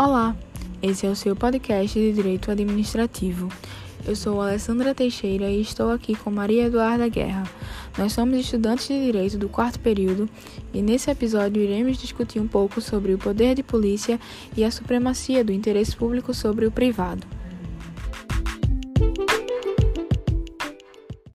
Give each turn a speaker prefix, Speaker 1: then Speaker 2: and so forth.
Speaker 1: Olá, esse é o seu podcast de Direito Administrativo. Eu sou Alessandra Teixeira e estou aqui com Maria Eduarda Guerra. Nós somos estudantes de Direito do quarto período e nesse episódio iremos discutir um pouco sobre o poder de polícia e a supremacia do interesse público sobre o privado.